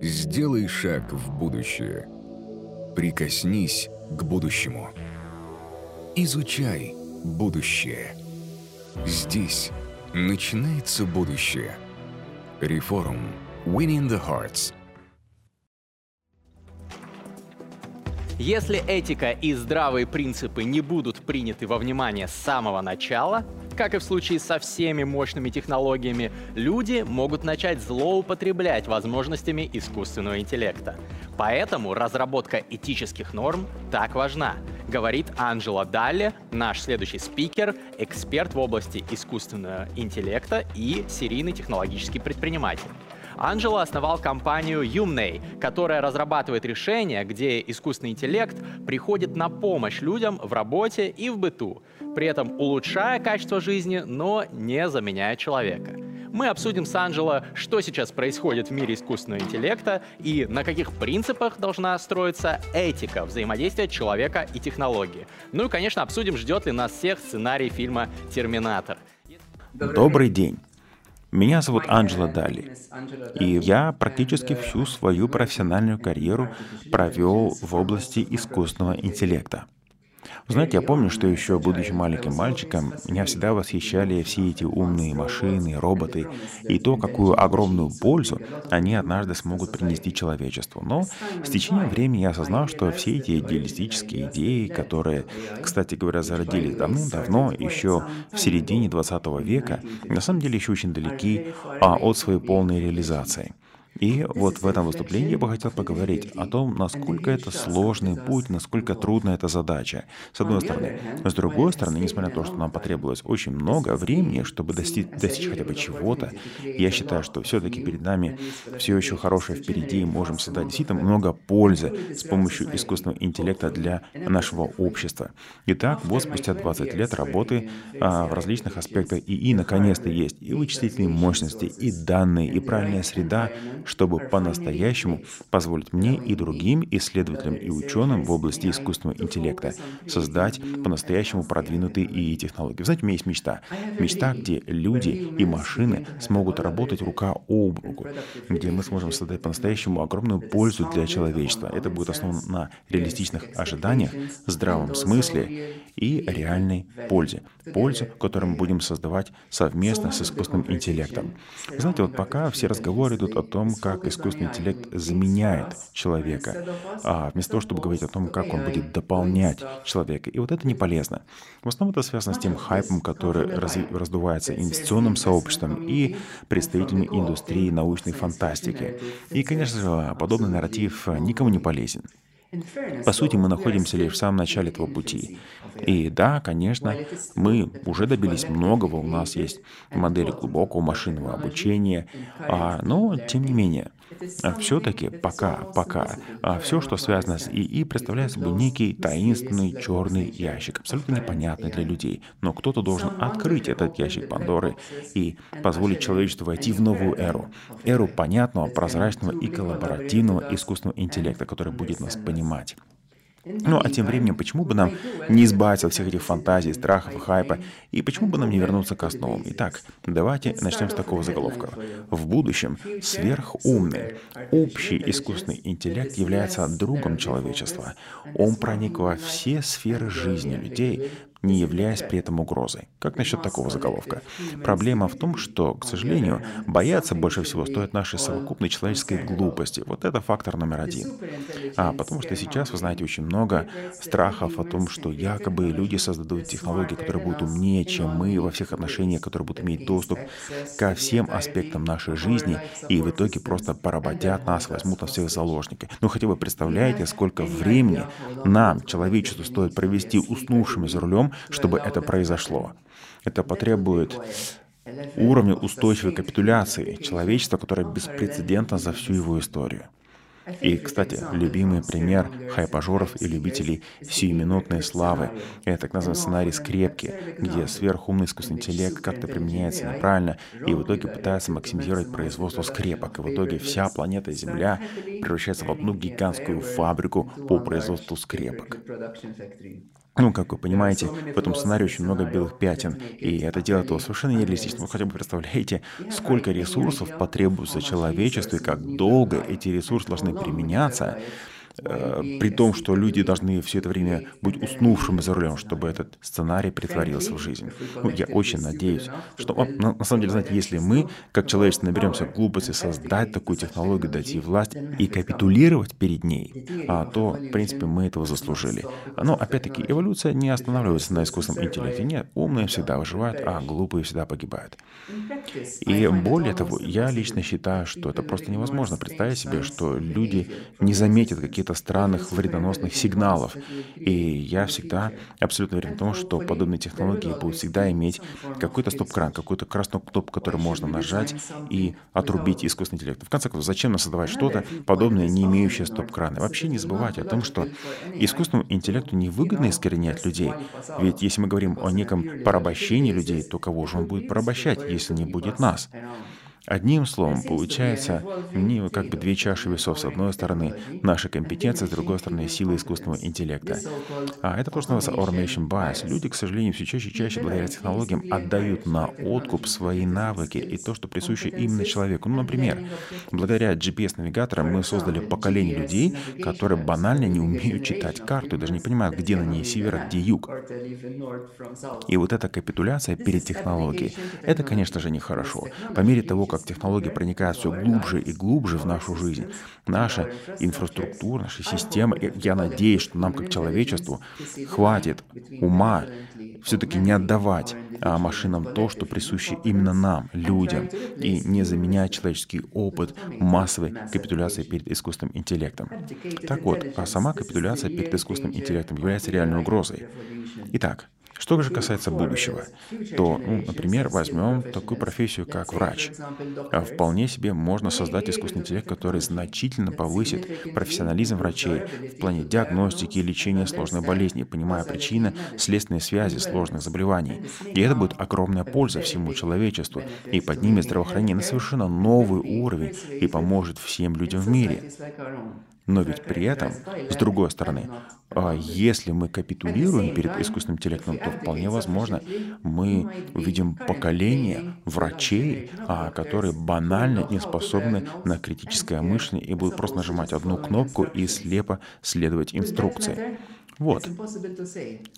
Сделай шаг в будущее. Прикоснись к будущему. Изучай будущее. Здесь начинается будущее. Реформ. Winning the Hearts. Если этика и здравые принципы не будут приняты во внимание с самого начала, как и в случае со всеми мощными технологиями, люди могут начать злоупотреблять возможностями искусственного интеллекта. Поэтому разработка этических норм так важна, говорит Анджела Далли, наш следующий спикер, эксперт в области искусственного интеллекта и серийный технологический предприниматель. Анджело основал компанию Юмней, которая разрабатывает решения, где искусственный интеллект приходит на помощь людям в работе и в быту, при этом улучшая качество жизни, но не заменяя человека. Мы обсудим с Анджело, что сейчас происходит в мире искусственного интеллекта и на каких принципах должна строиться этика взаимодействия человека и технологии. Ну и, конечно, обсудим, ждет ли нас всех сценарий фильма «Терминатор». Добрый день. Меня зовут Анджела Дали, и я практически всю свою профессиональную карьеру провел в области искусственного интеллекта. Знаете, я помню, что еще будучи маленьким мальчиком, меня всегда восхищали все эти умные машины, роботы и то, какую огромную пользу они однажды смогут принести человечеству. Но с течением времени я осознал, что все эти идеалистические идеи, которые, кстати говоря, зародились давным-давно, еще в середине 20 века, на самом деле еще очень далеки а, от своей полной реализации. И вот в этом выступлении я бы хотел поговорить о том, насколько это сложный путь, насколько трудна эта задача, с одной стороны. С другой стороны, несмотря на то, что нам потребовалось очень много времени, чтобы достичь, достичь хотя бы чего-то, я считаю, что все-таки перед нами все еще хорошее впереди, и можем создать действительно много пользы с помощью искусственного интеллекта для нашего общества. Итак, вот спустя 20 лет работы а, в различных аспектах ИИ наконец-то есть и вычислительные мощности, и данные, и правильная среда, чтобы по-настоящему позволить мне и другим исследователям и ученым в области искусственного интеллекта создать по-настоящему продвинутые ИИ технологии. Знаете, у меня есть мечта. Мечта, где люди и машины смогут работать рука об руку, где мы сможем создать по-настоящему огромную пользу для человечества. Это будет основано на реалистичных ожиданиях, здравом смысле и реальной пользе. Пользе, которую мы будем создавать совместно с искусственным интеллектом. Знаете, вот пока все разговоры идут о том, как искусственный интеллект заменяет человека, а вместо того, чтобы говорить о том, как он будет дополнять человека. И вот это не полезно. В основном это связано с тем хайпом, который раз, раздувается инвестиционным сообществом и представителями индустрии научной фантастики. И, конечно же, подобный нарратив никому не полезен. По сути, мы находимся лишь в самом начале этого пути. И да, конечно, мы уже добились многого, у нас есть модели глубокого машинного обучения, а, но тем не менее, а все-таки пока, пока, а все, что связано с ИИ, представляет собой некий таинственный черный ящик, абсолютно непонятный для людей. Но кто-то должен открыть этот ящик Пандоры и позволить человечеству войти в новую эру. Эру понятного, прозрачного и коллаборативного искусственного интеллекта, который будет нас понимать. Ну, а тем временем, почему бы нам не избавиться от всех этих фантазий, страхов и хайпа, и почему бы нам не вернуться к основам? Итак, давайте начнем с такого заголовка. В будущем сверхумный, общий искусственный интеллект является другом человечества. Он проник во все сферы жизни людей, не являясь при этом угрозой. Как насчет такого заголовка? Проблема в том, что, к сожалению, бояться больше всего стоит нашей совокупной человеческой глупости. Вот это фактор номер один. А потому что сейчас, вы знаете, очень много страхов о том, что якобы люди создадут технологии, которые будут умнее, чем мы во всех отношениях, которые будут иметь доступ ко всем аспектам нашей жизни, и в итоге просто поработят нас, возьмут на всех заложники. Ну хотя бы представляете, сколько времени нам, человечеству, стоит провести уснувшими за рулем, чтобы это произошло. Это потребует уровня устойчивой капитуляции человечества, которое беспрецедентно за всю его историю. И, кстати, любимый пример хайпажоров и любителей сиюминутной славы — это так называемый сценарий скрепки, где сверхумный искусственный интеллект как-то применяется неправильно и в итоге пытается максимизировать производство скрепок. И в итоге вся планета Земля превращается в одну гигантскую фабрику по производству скрепок. Ну, как вы понимаете, в этом сценарии очень много белых пятен, и это делает его совершенно нереалистичным. Вы хотя бы представляете, сколько ресурсов потребуется человечеству и как долго эти ресурсы должны применяться, при том, что люди должны все это время быть уснувшими за рулем, чтобы этот сценарий притворился в жизнь. Ну, я очень надеюсь, что, на, на самом деле, знаете, если мы, как человечество, наберемся глупости создать такую технологию, дойти власть и капитулировать перед ней, а, то, в принципе, мы этого заслужили. Но, опять-таки, эволюция не останавливается на искусственном интеллекте. Нет, умные всегда выживают, а глупые всегда погибают. И более того, я лично считаю, что это просто невозможно представить себе, что люди не заметят какие-то каких-то странных вредоносных сигналов. И я всегда абсолютно уверен в том, что подобные технологии будут всегда иметь какой-то стоп-кран, какую-то красную кнопку, которую можно нажать и отрубить искусственный интеллект. В конце концов, зачем нам создавать что-то подобное, не имеющее стоп-крана? Вообще не забывайте о том, что искусственному интеллекту невыгодно искоренять людей. Ведь если мы говорим о неком порабощении людей, то кого же он будет порабощать, если не будет нас? Одним словом, получается не как бы две чаши весов. С одной стороны, наша компетенция, с другой стороны, сила искусственного интеллекта. А это просто называется automation bias. Люди, к сожалению, все чаще и чаще благодаря технологиям отдают на откуп свои навыки и то, что присуще именно человеку. Ну, например, благодаря GPS-навигаторам мы создали поколение людей, которые банально не умеют читать карту и даже не понимают, где на ней север, а где юг. И вот эта капитуляция перед технологией, это, конечно же, нехорошо. По мере того, как как технологии проникают все глубже и глубже в нашу жизнь, наша инфраструктура, наша система, я надеюсь, что нам как человечеству хватит ума все-таки не отдавать а, машинам то, что присуще именно нам, людям, и не заменять человеческий опыт массовой капитуляции перед искусственным интеллектом. Так вот, а сама капитуляция перед искусственным интеллектом является реальной угрозой. Итак, что же касается будущего, то, ну, например, возьмем такую профессию, как врач. А вполне себе можно создать искусственный интеллект, который значительно повысит профессионализм врачей в плане диагностики и лечения сложных болезней, понимая причины, следственные связи сложных заболеваний. И это будет огромная польза всему человечеству и поднимет здравоохранение на совершенно новый уровень и поможет всем людям в мире. Но ведь при этом, с другой стороны, а если мы капитулируем перед искусственным интеллектом, то вполне возможно мы увидим поколение врачей, а, которые банально не способны на критическое мышление и будут просто нажимать одну кнопку и слепо следовать инструкции. Вот.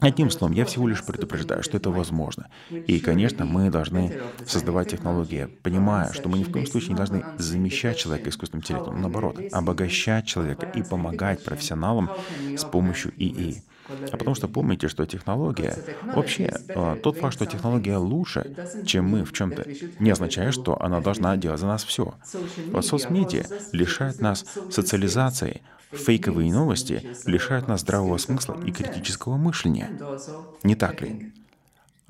Одним словом, я всего лишь предупреждаю, что это возможно. И, конечно, мы должны создавать технологии, понимая, что мы ни в коем случае не должны замещать человека искусственным интеллектом, наоборот, обогащать человека и помогать профессионалам с помощью ИИ. А потому что помните, что технология, вообще а, тот факт, что технология лучше, чем мы в чем-то, не означает, что она должна делать за нас все. Вот соцмедиа лишает нас социализации, Фейковые новости лишают нас здравого смысла и критического мышления. Не так ли?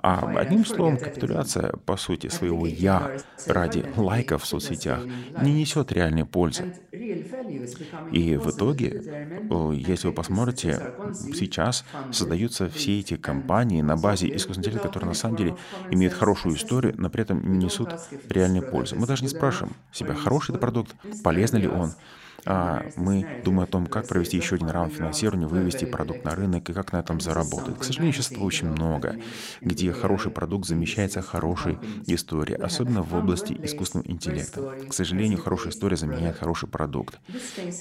А одним словом, капитуляция, по сути, своего «я» ради лайков в соцсетях не несет реальной пользы. И в итоге, если вы посмотрите, сейчас создаются все эти компании на базе искусственного интеллекта, которые на самом деле имеют хорошую историю, но при этом не несут реальной пользы. Мы даже не спрашиваем себя, хороший это продукт, полезный ли он, мы думаем о том, как провести еще один раунд финансирования, вывести продукт на рынок и как на этом заработать. К сожалению, сейчас этого очень много, где хороший продукт замещается хорошей историей, особенно в области искусственного интеллекта. К сожалению, хорошая история заменяет хороший продукт.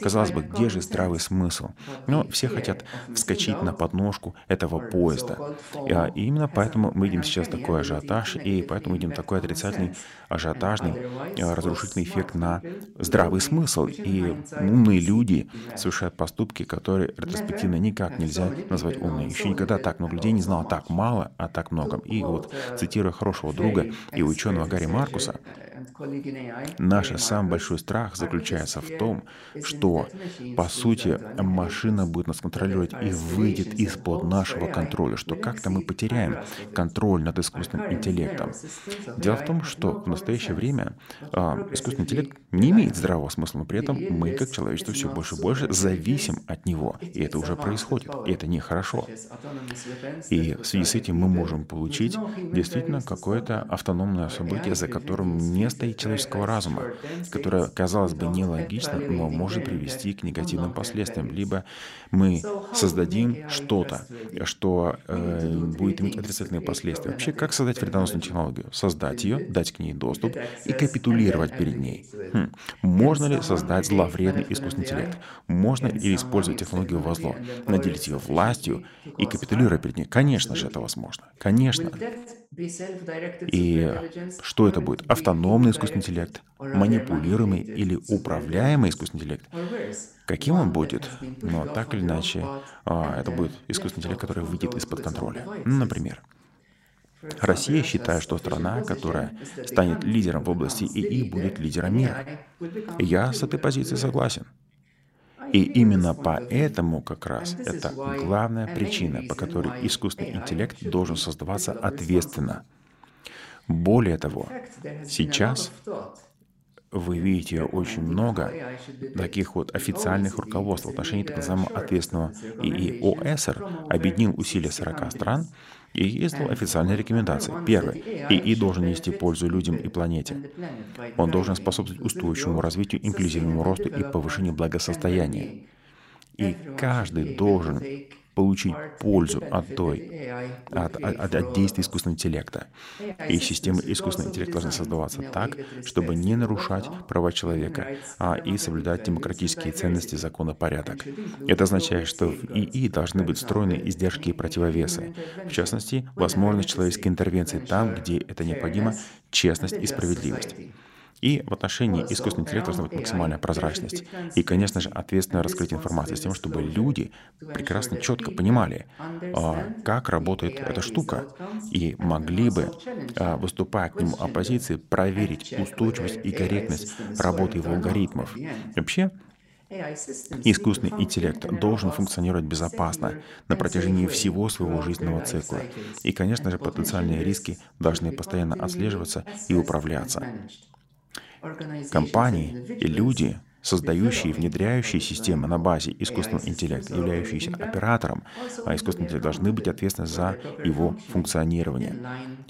Казалось бы, где же здравый смысл? Но все хотят вскочить на подножку этого поезда. А, и именно поэтому мы видим сейчас такой ажиотаж, и поэтому видим такой отрицательный, ажиотажный, а, разрушительный эффект на здравый смысл. И умные люди совершают поступки, которые ретроспективно никак нельзя назвать умными. Еще никогда так много людей не знало так мало, а так много. И вот, цитируя хорошего друга и ученого Гарри Маркуса, Наш самый большой страх заключается в том, что, по сути, машина будет нас контролировать и выйдет из-под нашего контроля, что как-то мы потеряем контроль над искусственным интеллектом. Дело в том, что в настоящее время э, искусственный интеллект не имеет здравого смысла, но при этом мы, как человечество, все больше и больше зависим от него. И это уже происходит, и это нехорошо. И в связи с этим мы можем получить действительно какое-то автономное событие, за которым не стоит человеческого разума, которое, казалось бы, нелогично, но может привести к негативным последствиям. Либо мы создадим что-то, что э, будет иметь отрицательные последствия. Вообще, как создать вредоносную технологию? Создать ее, дать к ней доступ и капитулировать перед ней. Хм. Можно ли создать зловредный искусственный интеллект? Можно ли использовать технологию во зло, наделить ее властью и капитулировать перед ней? Конечно же, это возможно. Конечно. И что это будет? Автономный искусственный интеллект, манипулируемый или управляемый искусственный интеллект? Каким он будет? Но так или иначе, а, это будет искусственный интеллект, который выйдет из-под контроля. Например, Россия считает, что страна, которая станет лидером в области ИИ, будет лидером мира. Я с этой позиции согласен. И именно поэтому как раз это главная причина, по которой искусственный интеллект должен создаваться ответственно. Более того, сейчас вы видите очень много таких вот официальных руководств в отношении так называемого ответственного ИИ. ОСР объединил усилия 40 стран и издал официальные рекомендации. Первое. ИИ должен нести пользу людям и планете. Он должен способствовать устойчивому развитию, инклюзивному росту и повышению благосостояния. И каждый должен получить пользу от той, от, от, от действий искусственного интеллекта. И системы искусственного интеллекта должны создаваться так, чтобы не нарушать права человека, а и соблюдать демократические ценности, закона, порядок. Это означает, что в ИИ должны быть встроены издержки и противовесы. В частности, возможность человеческой интервенции там, где это необходимо, честность и справедливость. И в отношении искусственного интеллекта должна быть максимальная прозрачность. И, конечно же, ответственное раскрытие информации с тем, чтобы люди прекрасно, четко понимали, а, как работает эта штука, и могли бы, а, выступая к нему оппозиции, проверить устойчивость и корректность работы его алгоритмов. Вообще, Искусственный интеллект должен функционировать безопасно на протяжении всего своего жизненного цикла. И, конечно же, потенциальные риски должны постоянно отслеживаться и управляться. Компании и люди создающие и внедряющие системы на базе искусственного интеллекта, являющиеся оператором, а искусственный интеллект должны быть ответственны за его функционирование.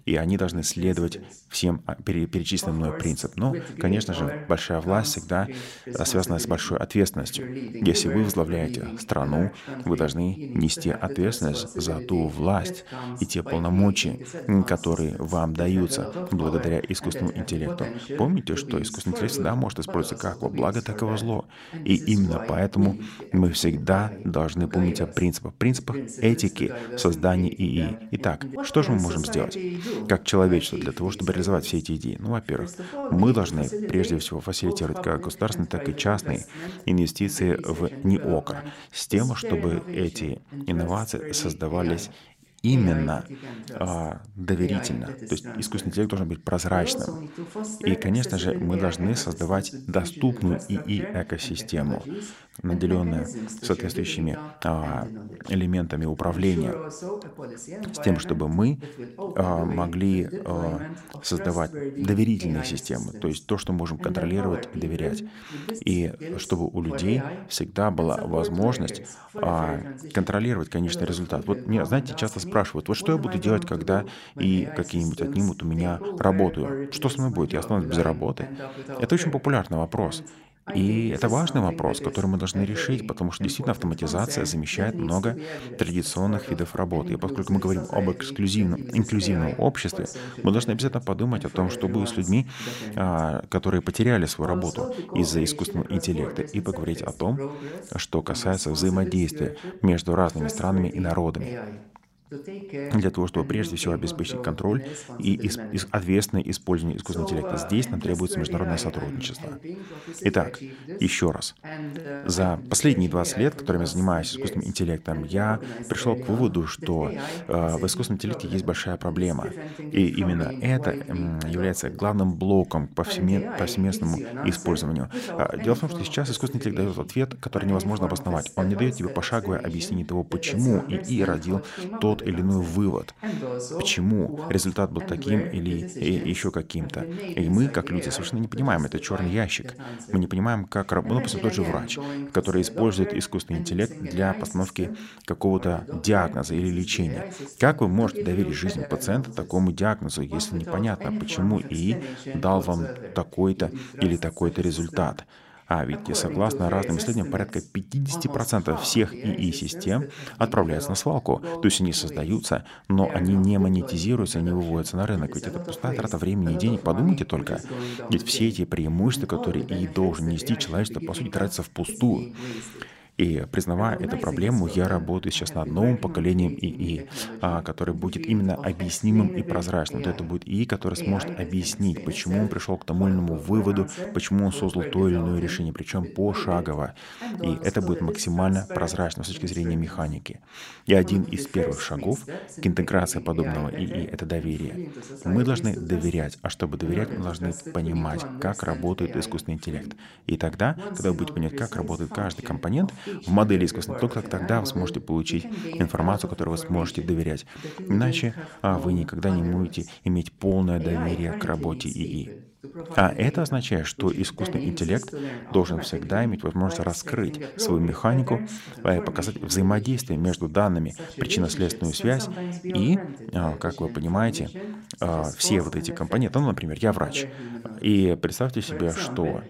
И они должны следовать всем а, перечисленным мной принципам. Но, конечно же, большая власть всегда связана с большой ответственностью. Если вы возглавляете страну, вы должны нести ответственность за ту власть и те полномочия, которые вам даются благодаря искусственному интеллекту. Помните, что искусственный интеллект всегда может использоваться как во благо, так и во зло. И именно поэтому мы всегда должны помнить о принципах, принципах этики создания ИИ. Итак, что же мы можем сделать как человечество для того, чтобы реализовать все эти идеи? Ну, во-первых, мы должны прежде всего фасилитировать как государственные, так и частные инвестиции в НИОКР с тем, чтобы эти инновации создавались именно а, доверительно. То есть искусственный интеллект должен быть прозрачным. И, конечно же, мы должны создавать доступную ИИ-экосистему, наделенную соответствующими а, элементами управления, с тем, чтобы мы а, могли а, создавать доверительные системы, то есть то, что можем контролировать и доверять. И чтобы у людей всегда была возможность а, контролировать конечный результат. Вот меня, знаете, часто спрашивают, вот что я буду делать, когда и какие-нибудь отнимут у меня работу? Что со мной будет? Я останусь без работы? Это очень популярный вопрос. И это важный вопрос, который мы должны решить, потому что действительно автоматизация замещает много традиционных видов работы. И поскольку мы говорим об эксклюзивном, инклюзивном обществе, мы должны обязательно подумать о том, что будет с людьми, а, которые потеряли свою работу из-за искусственного интеллекта, и поговорить о том, что касается взаимодействия между разными странами и народами для того, чтобы прежде всего обеспечить контроль и ответственное использование искусственного интеллекта. Здесь нам требуется международное сотрудничество. Итак, еще раз. За последние 20 лет, которыми я занимаюсь искусственным интеллектом, я пришел к выводу, что э, в искусственном интеллекте есть большая проблема. И именно это э, является главным блоком к повсеместному использованию. А, дело в том, что сейчас искусственный интеллект дает ответ, который невозможно обосновать. Он не дает тебе пошаговое объяснение того, почему ИИ родил тот тот или иной вывод. Почему результат был таким или еще каким-то. И мы, как люди, совершенно не понимаем, это черный ящик. Мы не понимаем, как работает, ну, допустим, тот же врач, который использует искусственный интеллект для постановки какого-то диагноза или лечения. Как вы можете доверить жизнь пациента такому диагнозу, если непонятно, почему и дал вам такой-то или такой-то результат? А ведь, согласно разным исследованиям, порядка 50% всех ИИ-систем отправляются на свалку. То есть они создаются, но они не монетизируются, не выводятся на рынок. Ведь это пустая трата времени и денег. Подумайте только. Ведь все эти преимущества, которые ИИ должен нести, человечество, по сути, тратится впустую. И признавая эту проблему, я работаю сейчас над новым поколением ИИ, а, который будет именно объяснимым и прозрачным. Вот это будет ИИ, который сможет объяснить, почему он пришел к тому или иному выводу, почему он создал то или иное решение, причем пошагово. И это будет максимально прозрачно с точки зрения механики. И один из первых шагов к интеграции подобного ИИ — это доверие. Мы должны доверять, а чтобы доверять, мы должны понимать, как работает искусственный интеллект. И тогда, когда вы будете понимать, как работает каждый компонент, в модели искусственного только тогда вы сможете получить информацию, которой вы сможете доверять. Иначе а, вы никогда не будете иметь полное доверие к работе ИИ. А это означает, что искусственный интеллект должен всегда иметь возможность раскрыть свою механику, э, показать взаимодействие между данными, причинно-следственную связь и, а, как вы понимаете, а, все вот эти компоненты. Ну, например, я врач. И представьте себе, что,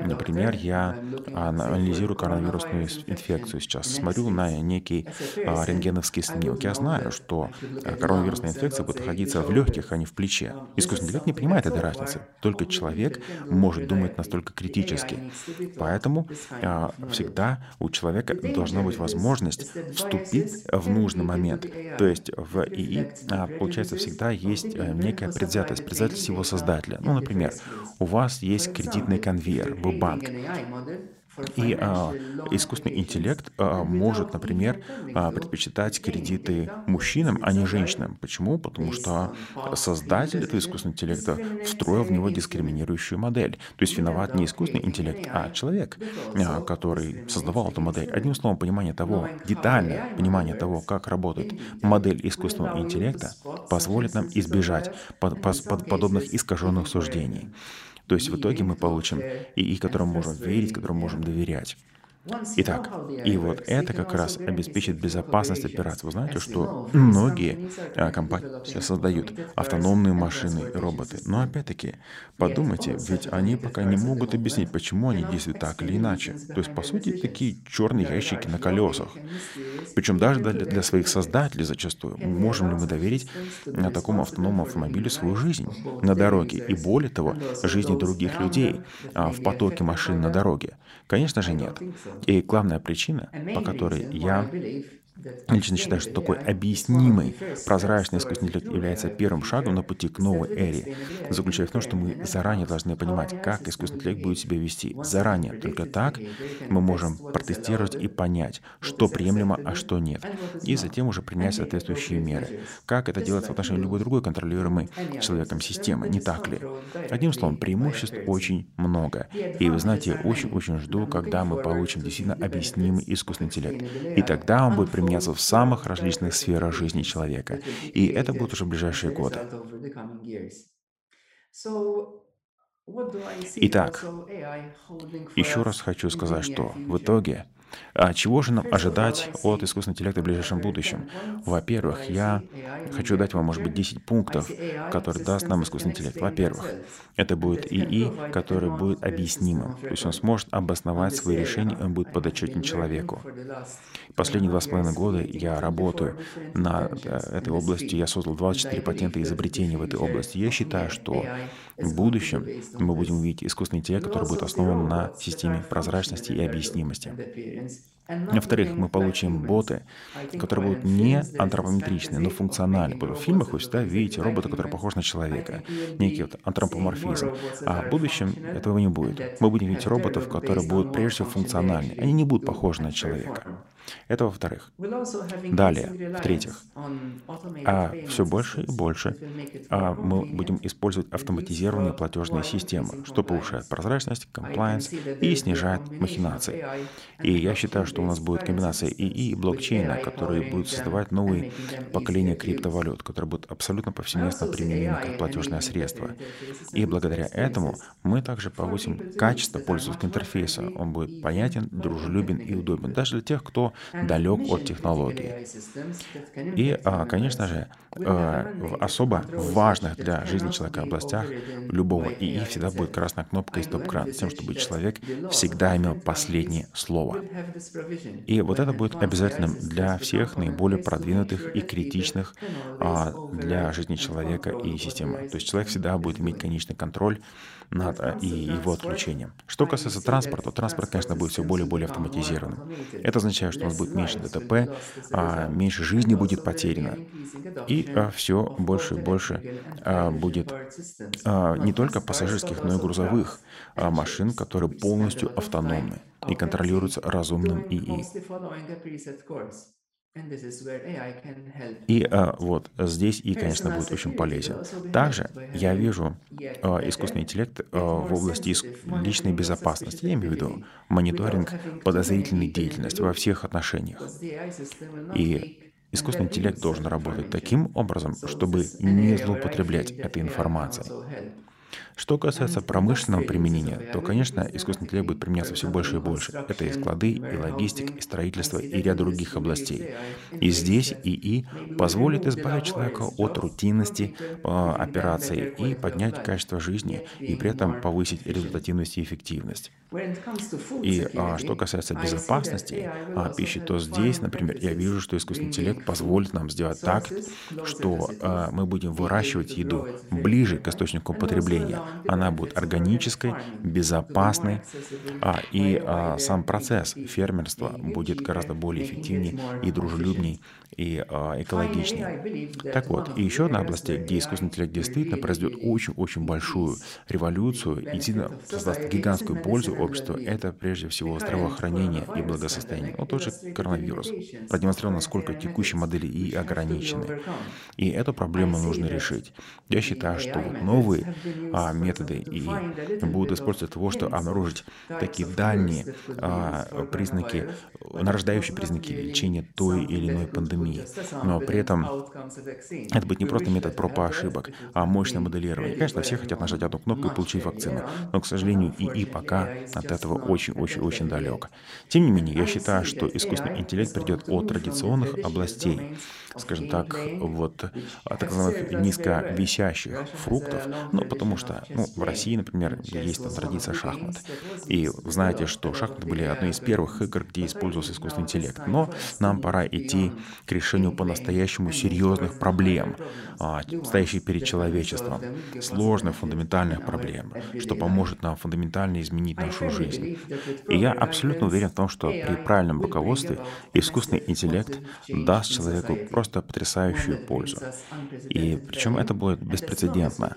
например, я анализирую коронавирусную инфекцию сейчас, смотрю на некий а, рентгеновский снимок. Я знаю, что коронавирусная инфекция будет находиться в легких, а не в плече. Искусственный интеллект не понимает этой разницы. Только человек может думать настолько критически. Поэтому а, всегда у человека должна быть возможность вступить в нужный момент. То есть в ИИ, а, получается, всегда есть а, некая предвзятость, предвзятость его создателя. Ну, например, у вас есть кредитный конвейер, вы банк. И а, искусственный интеллект а, может, например, а, предпочитать кредиты мужчинам, а не женщинам. Почему? Потому что создатель этого искусственного интеллекта встроил в него дискриминирующую модель. То есть виноват не искусственный интеллект, а человек, а, который создавал эту модель. Одним словом, понимание того, детальное понимание того, как работает модель искусственного интеллекта, позволит нам избежать под, под, подобных искаженных суждений. То есть в итоге мы получим ИИ, которому можем верить, которому можем доверять. Итак, и вот это как раз обеспечит безопасность операции. Вы знаете, что многие а, компании сейчас создают автономные машины роботы. Но опять-таки, подумайте, ведь они пока не могут объяснить, почему они действуют так или иначе. То есть, по сути, такие черные ящики на колесах. Причем даже для, своих создателей зачастую. Можем ли мы доверить такому автономному автомобилю свою жизнь на дороге? И более того, жизни других людей а, в потоке машин на дороге? Конечно же нет. И главная причина, по которой я Лично считаю, что такой объяснимый, прозрачный искусственный интеллект является первым шагом на пути к новой эре, заключаясь в том, что мы заранее должны понимать, как искусственный интеллект будет себя вести. Заранее. Только так мы можем протестировать и понять, что приемлемо, а что нет. И затем уже принять соответствующие меры. Как это делать в отношении любой другой контролируемой человеком системы, не так ли? Одним словом, преимуществ очень много. И вы знаете, очень-очень жду, когда мы получим действительно объяснимый искусственный интеллект. И тогда он будет применяться в самых различных сферах жизни человека. И это будут уже ближайшие годы. Итак, еще раз хочу сказать, что в итоге а чего же нам ожидать от искусственного интеллекта в ближайшем будущем? Во-первых, я хочу дать вам, может быть, 10 пунктов, которые даст нам искусственный интеллект. Во-первых, это будет ИИ, который будет объяснимым. То есть он сможет обосновать свои решения, он будет подотчетен человеку. Последние два с половиной года я работаю над э, этой областью. Я создал 24 патента изобретений в этой области. Я считаю, что в будущем мы будем видеть искусственный интеллект, который будет основан на системе прозрачности и объяснимости. Во-вторых, мы получим боты, которые будут не антропометричные, но функциональные. В фильмах вы всегда видите робота, который похож на человека, некий вот антропоморфизм. А в будущем этого не будет. Мы будем видеть роботов, которые будут прежде всего функциональны. Они не будут похожи на человека. Это во-вторых. Далее, в-третьих, а все больше и больше а, мы будем использовать автоматизированные платежные системы, что повышает прозрачность, комплайенс и снижает махинации. И я считаю, что у нас будет комбинация ИИ и блокчейна, которые будут создавать новые поколения криптовалют, которые будут абсолютно повсеместно применимы как платежное средство. И благодаря этому мы также повысим качество пользовательского интерфейса. Он будет понятен, дружелюбен и удобен, даже для тех, кто далек от технологий. И, а, конечно же, в особо важных для жизни человека областях любого ИИ всегда будет красная кнопка и стоп-кран, тем, чтобы человек всегда имел последнее слово. И вот это будет обязательным для всех наиболее продвинутых и критичных а, для жизни человека и системы. То есть человек всегда будет иметь конечный контроль над и его отключением. Что касается транспорта, транспорт, конечно, будет все более и более автоматизированным. Это означает, что у нас будет меньше ДТП, а меньше жизни будет потеряно. И а, все больше и больше а, будет не только пассажирских, но и грузовых машин, которые полностью автономны и контролируются разумным ИИ. И а, вот здесь и, конечно, будет очень полезен. Также я вижу а, искусственный интеллект а, в области иск... личной безопасности. Я имею в виду мониторинг подозрительной деятельности во всех отношениях. И искусственный интеллект должен работать таким образом, чтобы не злоупотреблять этой информацией. Что касается промышленного применения, то, конечно, искусственный интеллект будет применяться все больше и больше. Это и склады, и логистика, и строительство, и ряд других областей. И здесь ИИ позволит избавить человека от рутинности э, операций и поднять качество жизни, и при этом повысить результативность и эффективность. И а, что касается безопасности а, пищи, то здесь, например, я вижу, что искусственный интеллект позволит нам сделать так, что а, мы будем выращивать еду ближе к источнику потребления. Она будет органической, безопасной, а, и а, сам процесс фермерства будет гораздо более эффективнее и дружелюбней и а, экологичнее. Так вот, и еще одна область, где искусственный интеллект действительно произведет очень-очень большую революцию и действительно создаст гигантскую пользу обществу, это прежде всего здравоохранение и благосостояние. Вот тот же коронавирус продемонстрировал, насколько текущие модели и ограничены. И эту проблему нужно решить. Я считаю, что вот новые а, методы и будут использоваться для того, чтобы обнаружить такие дальние а, признаки, нарождающие признаки лечения той или иной пандемии. Но при этом это будет не просто метод проб и ошибок, а мощное моделирование. Конечно, все хотят нажать одну кнопку и получить вакцину, но, к сожалению, ИИ пока от этого очень-очень-очень далек. Тем не менее, я считаю, что искусственный интеллект придет от традиционных областей, скажем так, вот так называемых низковисящих фруктов, ну, потому что ну, в России, например, есть там традиция шахмат. И знаете, что шахматы были одной из первых игр, где использовался искусственный интеллект. Но нам пора идти к решению по-настоящему серьезных проблем, а, стоящих перед человечеством, сложных фундаментальных проблем, что поможет нам фундаментально изменить нашу жизнь. И я абсолютно уверен в том, что при правильном руководстве искусственный интеллект даст человеку просто потрясающую пользу. И причем это будет беспрецедентно.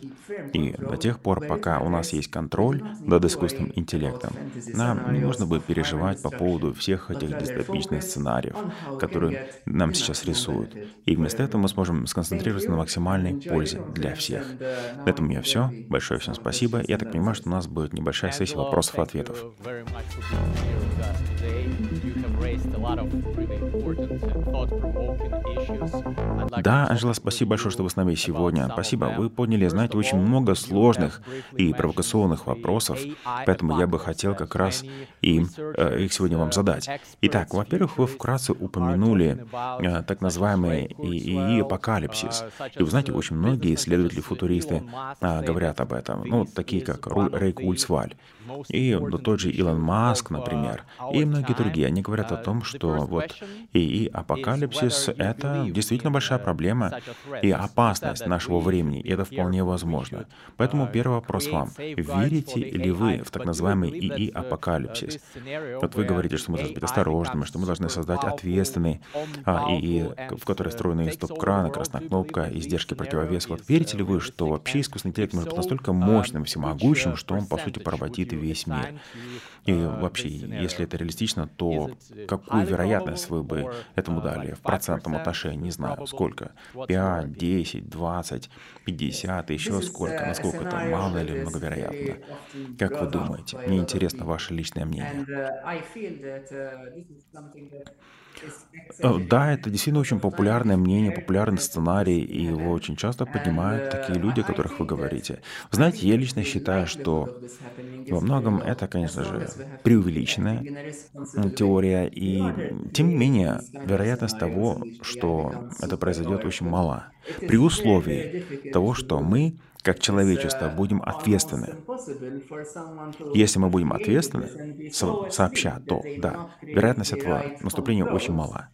И до тех пор, пока у нас есть контроль над искусственным интеллектом, нам не нужно будет переживать по поводу всех этих дистопичных сценариев, которые нам сейчас рисуют. И вместо этого мы сможем сконцентрироваться на максимальной пользе для всех. На этом у меня все. Большое всем спасибо. Я так понимаю, что у нас будет небольшая сессия вопросов и ответов. Да, Анжела, спасибо большое, что вы с нами сегодня. Спасибо. Вы подняли, знаете, очень много сложных и провокационных вопросов, поэтому я бы хотел как раз им, э, их сегодня вам задать. Итак, во-первых, вы вкратце упомянули э, так называемый ИИ-апокалипсис. И вы знаете, очень многие исследователи-футуристы э, говорят об этом, ну, такие как Рэй Кульцваль. И тот же Илон Маск, например, и многие другие, они говорят о том, что вот и апокалипсис — это действительно большая проблема и опасность нашего времени, и это вполне возможно. Поэтому первый вопрос вам. Верите ли вы в так называемый ИИ-апокалипсис? Вот вы говорите, что мы должны быть осторожными, что мы должны создать ответственный а, ИИ, в который встроены стоп-краны, красная кнопка, издержки противовес. Вот верите ли вы, что вообще искусственный интеллект может быть настолько мощным, всемогущим, что он, по сути, поработит весь мир. И вообще, если это реалистично, то какую вероятность вы бы этому дали в процентном отношении, не знаю, сколько? 5, 10, 20, 50, еще сколько? Насколько это мало или многовероятно? Как вы думаете? Мне интересно ваше личное мнение. Э, да, это действительно очень популярное мнение, популярный сценарий, и его очень часто поднимают такие люди, о которых вы говорите. знаете, я лично считаю, что во многом это, конечно же, преувеличенная теория, и тем не менее, вероятность того, что это произойдет, очень мала. При условии того, что мы как человечество будем ответственны. Если мы будем ответственны, сообща, то да, вероятность этого наступления очень мала.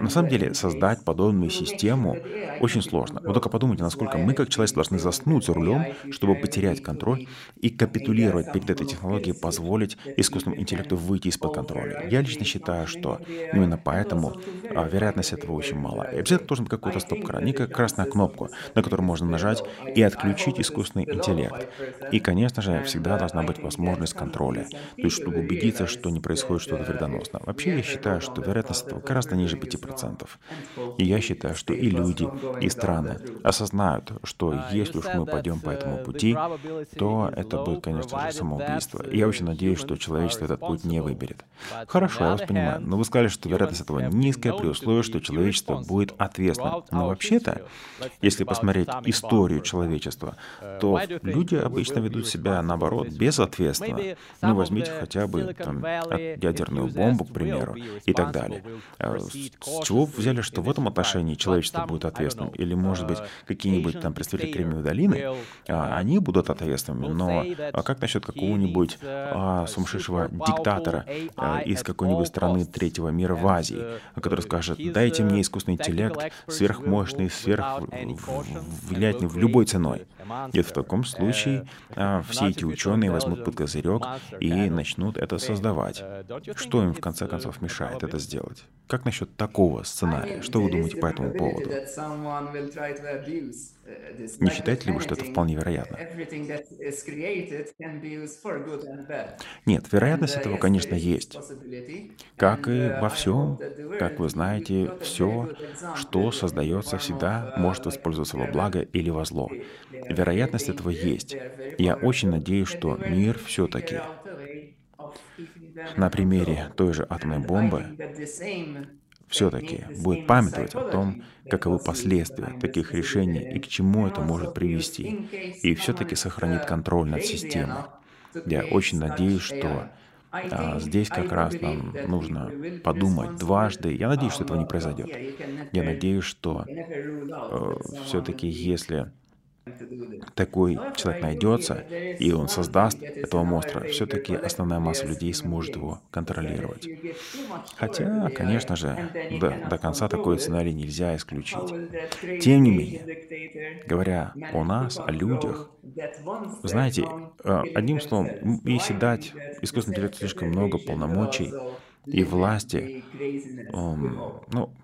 На самом деле, создать подобную систему очень сложно. Вы только подумайте, насколько мы, как человек, должны заснуть за рулем, чтобы потерять контроль и капитулировать перед этой технологией, позволить искусственному интеллекту выйти из-под контроля. Я лично считаю, что именно поэтому а, вероятность этого очень мала. И обязательно должен быть какой-то стоп-кран, некая красная кнопка, на которую можно нажать и отключить искусственный интеллект. И, конечно же, всегда должна быть возможность контроля, то есть чтобы убедиться, что не происходит что-то вредоносное. Вообще, я считаю, что вероятность этого гораздо ниже 5 10%. И я считаю, что и люди, и страны осознают, что если уж мы пойдем по этому пути, то это будет, конечно же, самоубийство. И я очень надеюсь, что человечество этот путь не выберет. Хорошо, я вас понимаю, но вы сказали, что вероятность этого низкая при условии, что человечество будет ответственным. Но вообще-то, если посмотреть историю человечества, то люди обычно ведут себя, наоборот, безответственно. Ну, возьмите хотя бы там, ядерную бомбу, к примеру, и так далее. С чего вы взяли, что в этом отношении человечество будет ответственным? Или, может быть, какие-нибудь там представители Кремниевой долины, а, они будут ответственными, но а как насчет какого-нибудь а, сумасшедшего диктатора а, из какой-нибудь страны третьего мира в Азии, который скажет, дайте мне искусственный интеллект, сверхмощный, сверхвлиятельный в любой ценой. И в таком случае все эти ученые возьмут под козырек и начнут это создавать. Что им в конце концов мешает это сделать? Как насчет такого сценария? Что вы думаете по этому поводу? Не считаете ли вы, что это вполне вероятно? Нет, вероятность этого, конечно, есть. Как и во всем, как вы знаете, все, что создается, всегда может использоваться во благо или во зло. Вероятность этого есть. Я очень надеюсь, что мир все-таки на примере той же атомной бомбы все-таки будет памятовать о том, каковы последствия таких решений и к чему это может привести, и все-таки сохранит контроль над системой. Я очень надеюсь, что а, здесь как раз нам нужно подумать дважды. Я надеюсь, что этого не произойдет. Я надеюсь, что э, все-таки если такой человек найдется, и он создаст этого монстра, все-таки основная масса людей сможет его контролировать. Хотя, конечно же, до, до конца такой сценарий нельзя исключить. Тем не менее, говоря о нас, о людях, знаете, э, одним словом, если дать искусственному интеллекту слишком много полномочий и власти, ну,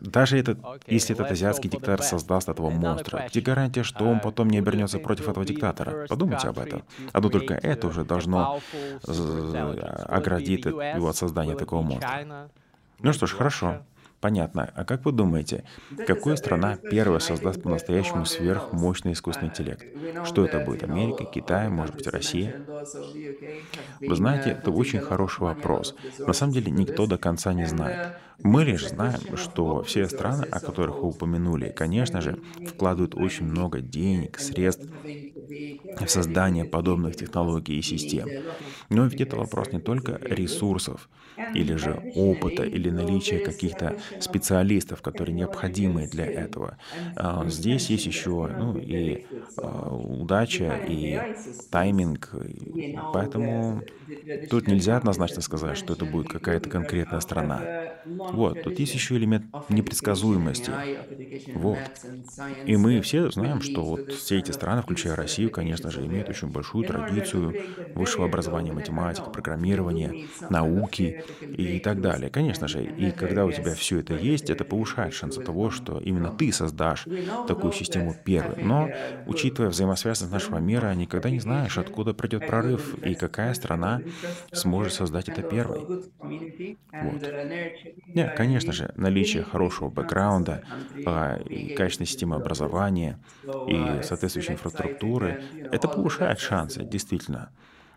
даже этот, если этот азиатский диктатор создаст этого монстра, где гарантия, что он потом не обернется против этого диктатора? Подумайте об этом. Одно только это уже должно оградить его от создания такого монстра. Ну что ж, хорошо. Понятно. А как вы думаете, какая страна первая создаст по-настоящему сверхмощный искусственный интеллект? Что это будет? Америка, Китай, может быть, Россия? Вы знаете, это очень хороший вопрос. На самом деле никто до конца не знает. Мы лишь знаем, что все страны, о которых вы упомянули, конечно же, вкладывают очень много денег, средств в создание подобных технологий и систем. Но ведь это вопрос не только ресурсов, или же опыта, или наличия каких-то специалистов, которые необходимы для этого. А, здесь есть еще ну, и а, удача, и тайминг. Поэтому тут нельзя однозначно сказать, что это будет какая-то конкретная страна. Вот, тут есть еще элемент непредсказуемости. Вот. И мы все знаем, что вот все эти страны, включая Россию, конечно же, имеют очень большую традицию высшего образования, математики, программирования, науки и так далее. Конечно же, и когда у тебя все это есть, это повышает шансы того, что именно ты создашь такую систему первой. Но, учитывая взаимосвязанность нашего мира, никогда не знаешь, откуда придет прорыв и какая страна сможет создать это первой. Вот. Нет, конечно же, наличие хорошего бэкграунда, а, качественной системы образования и соответствующей инфраструктуры, это повышает шансы, действительно.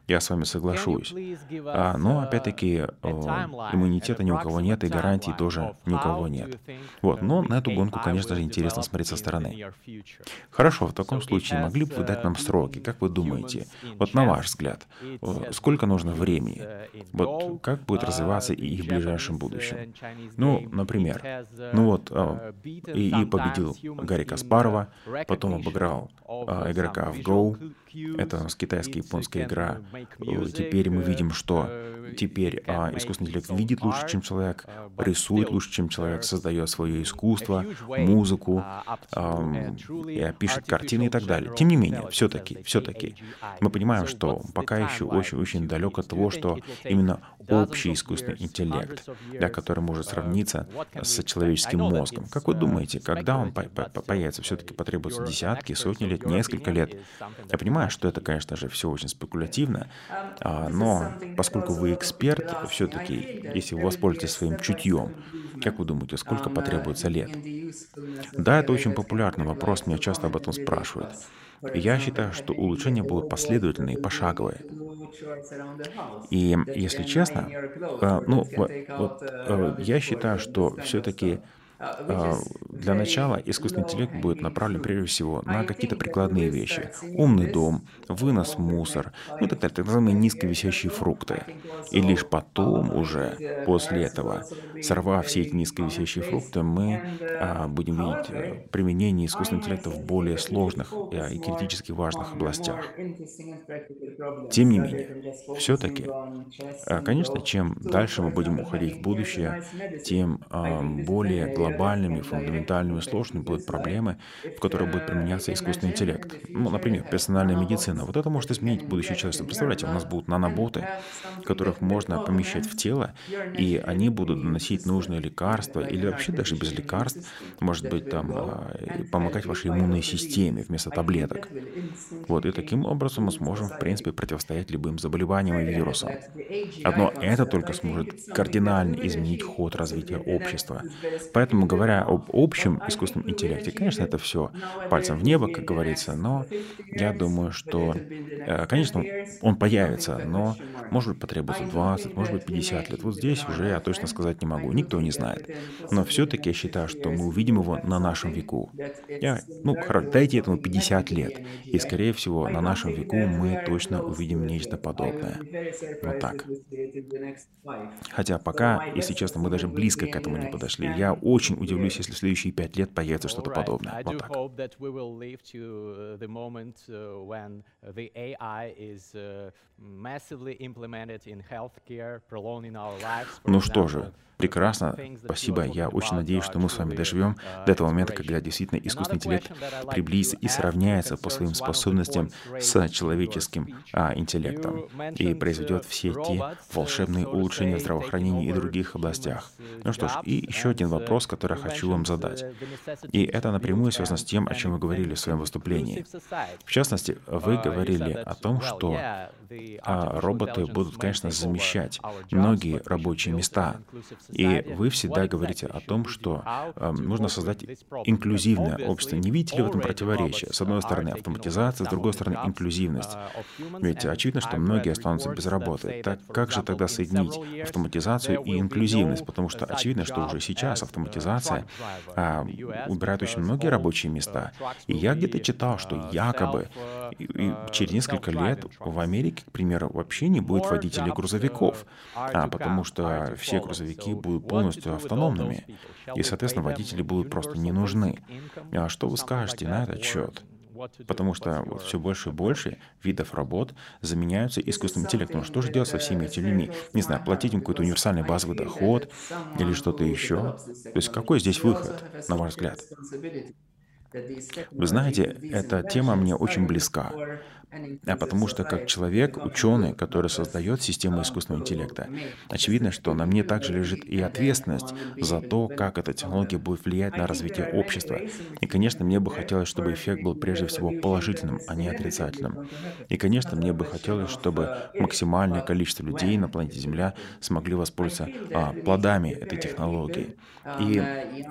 Я с вами соглашусь. А, но опять-таки иммунитета ни у кого нет, и гарантий тоже ни у кого нет. Вот, но на эту гонку, конечно же, интересно смотреть со стороны. Хорошо, в таком случае могли бы вы дать нам сроки, как вы думаете? Вот на ваш взгляд, сколько нужно времени? Вот как будет развиваться и в ближайшем будущем? Ну, например, ну вот, и, и победил Гарри Каспарова, потом обыграл игрока в Go, это у нас китайская японская игра. Теперь мы видим, что теперь а, искусственный интеллект видит лучше, чем человек, рисует лучше, чем человек, создает свое искусство, музыку, а, пишет картины и так далее. Тем не менее, все-таки, все-таки, мы понимаем, что пока еще очень-очень далек от того, что именно общий искусственный интеллект, да, который может сравниться с человеческим мозгом. Как вы думаете, когда он появится? Все-таки потребуется десятки, сотни лет, несколько лет. Я понимаю, что это, конечно же, все очень спекулятивно, но поскольку вы эксперт, все-таки, если вы воспользуетесь своим чутьем, как вы думаете, сколько потребуется лет? Да, это очень популярный вопрос, меня часто об этом спрашивают. Я считаю, что улучшения будут последовательные и пошаговые. И если честно, э, ну вот, вот э, я считаю, что все-таки а, для начала искусственный интеллект будет направлен прежде всего на какие-то прикладные вещи. Умный дом, вынос мусор, ну и так далее, так называемые низковисящие фрукты. И лишь потом уже, после этого, сорвав все эти низковисящие фрукты, мы а, будем видеть э, применение искусственного интеллекта в более сложных и критически важных областях. Тем не менее, все-таки, а, конечно, чем дальше мы будем уходить в будущее, тем более глобально глобальными, фундаментальными, сложными будут проблемы, в которые будет применяться искусственный интеллект. Ну, например, персональная медицина. Вот это может изменить будущее человечества. Представляете, у нас будут наноботы, которых можно помещать в тело, и они будут наносить нужные лекарства, или вообще даже без лекарств, может быть, там, а, помогать вашей иммунной системе вместо таблеток. Вот, и таким образом мы сможем, в принципе, противостоять любым заболеваниям и вирусам. Одно это только сможет кардинально изменить ход развития общества. Поэтому Поэтому, говоря об общем искусственном интеллекте, конечно, это все пальцем в небо, как говорится, но я думаю, что, э, конечно, он появится, но может быть потребуется 20, может быть 50 лет. Вот здесь уже я точно сказать не могу, никто не знает. Но все-таки я считаю, что мы увидим его на нашем веку. Я, ну, дайте этому 50 лет, и, скорее всего, на нашем веку мы точно увидим нечто подобное. Вот так. Хотя пока, если честно, мы даже близко к этому не подошли. Я очень очень удивлюсь, если в следующие пять лет появится что-то подобное. Вот так. Ну что же, Прекрасно, спасибо. Я очень надеюсь, что мы с вами доживем до этого момента, когда действительно искусственный интеллект приблизится и сравняется по своим способностям с человеческим а, интеллектом и произведет все те волшебные улучшения в здравоохранении и других областях. Ну что ж, и еще один вопрос, который я хочу вам задать. И это напрямую связано с тем, о чем вы говорили в своем выступлении. В частности, вы говорили о том, что а, роботы будут, конечно, замещать многие рабочие места, и вы всегда говорите о том, что э, нужно создать инклюзивное общество. Не видите ли в этом противоречия? С одной стороны автоматизация, с другой стороны инклюзивность. Ведь очевидно, что многие останутся без работы. Так как же тогда соединить автоматизацию и инклюзивность? Потому что очевидно, что уже сейчас автоматизация а, убирает очень многие рабочие места. И я где-то читал, что якобы и, и через несколько лет в Америке, к примеру, вообще не будет водителей грузовиков, а, потому что все грузовики будут полностью автономными, и, соответственно, водители будут просто не нужны. А что вы скажете на этот счет? Потому что вот все больше и больше видов работ заменяются искусственным интеллектом. Что же делать со всеми этими людьми? Не знаю, платить им какой-то универсальный базовый доход или что-то еще. То есть какой здесь выход, на ваш взгляд? Вы знаете, эта тема мне очень близка, а потому что как человек, ученый, который создает систему искусственного интеллекта, очевидно, что на мне также лежит и ответственность за то, как эта технология будет влиять на развитие общества. И, конечно, мне бы хотелось, чтобы эффект был прежде всего положительным, а не отрицательным. И, конечно, мне бы хотелось, чтобы максимальное количество людей на планете Земля смогли воспользоваться а, плодами этой технологии. И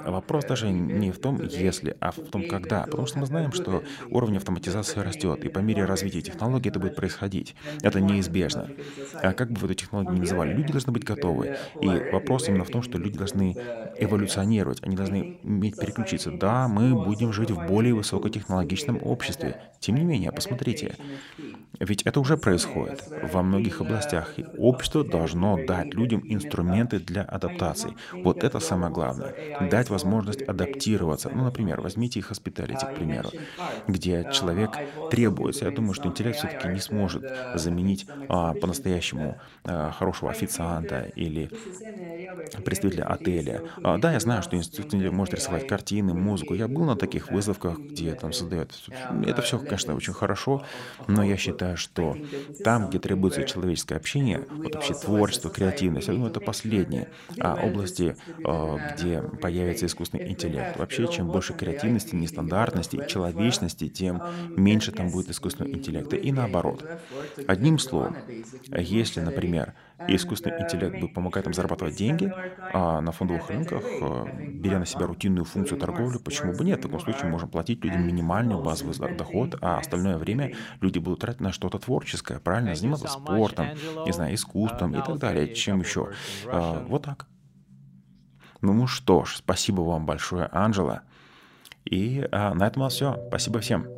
вопрос даже не в том, если, а в том, когда. Потому что мы знаем, что уровень автоматизации растет, и по мере развития технологий это будет происходить. Это неизбежно. А как бы вы эту технологию ни называли, люди должны быть готовы. И вопрос именно в том, что люди должны эволюционировать, они должны уметь переключиться. Да, мы будем жить в более высокотехнологичном обществе. Тем не менее, посмотрите, ведь это уже происходит во многих областях. И общество должно дать людям инструменты для адаптации. Вот это самое главное. Дать возможность адаптироваться. Ну, например, возьмите их hospitality, к примеру, где человек требуется. Я думаю, что интеллект все-таки не сможет заменить а, по-настоящему а, хорошего официанта или представителя отеля. А, да, я знаю, что институт может рисовать картины, музыку. Я был на таких выставках, где там создают... Это все, конечно, очень хорошо, но я считаю, что там, где требуется человеческое общение, вот вообще творчество, креативность, я думаю, это последние а области, а, где появится искусственный интеллект. Вообще, чем больше креативности, нестандартности, человечности, тем меньше там будет искусственного интеллекта. И наоборот. Одним словом, если, например, искусственный интеллект будет помогать нам зарабатывать деньги а на фондовых рынках, а, беря на себя рутинную функцию торговли, почему бы нет? В таком случае мы можем платить людям минимальный базовый доход, а остальное время люди будут тратить на что-то творческое, правильно, заниматься спортом, не знаю, искусством и так далее, чем еще. А, вот так. Ну что ж, спасибо вам большое, Анжела. И а, на этом у нас все. Спасибо всем.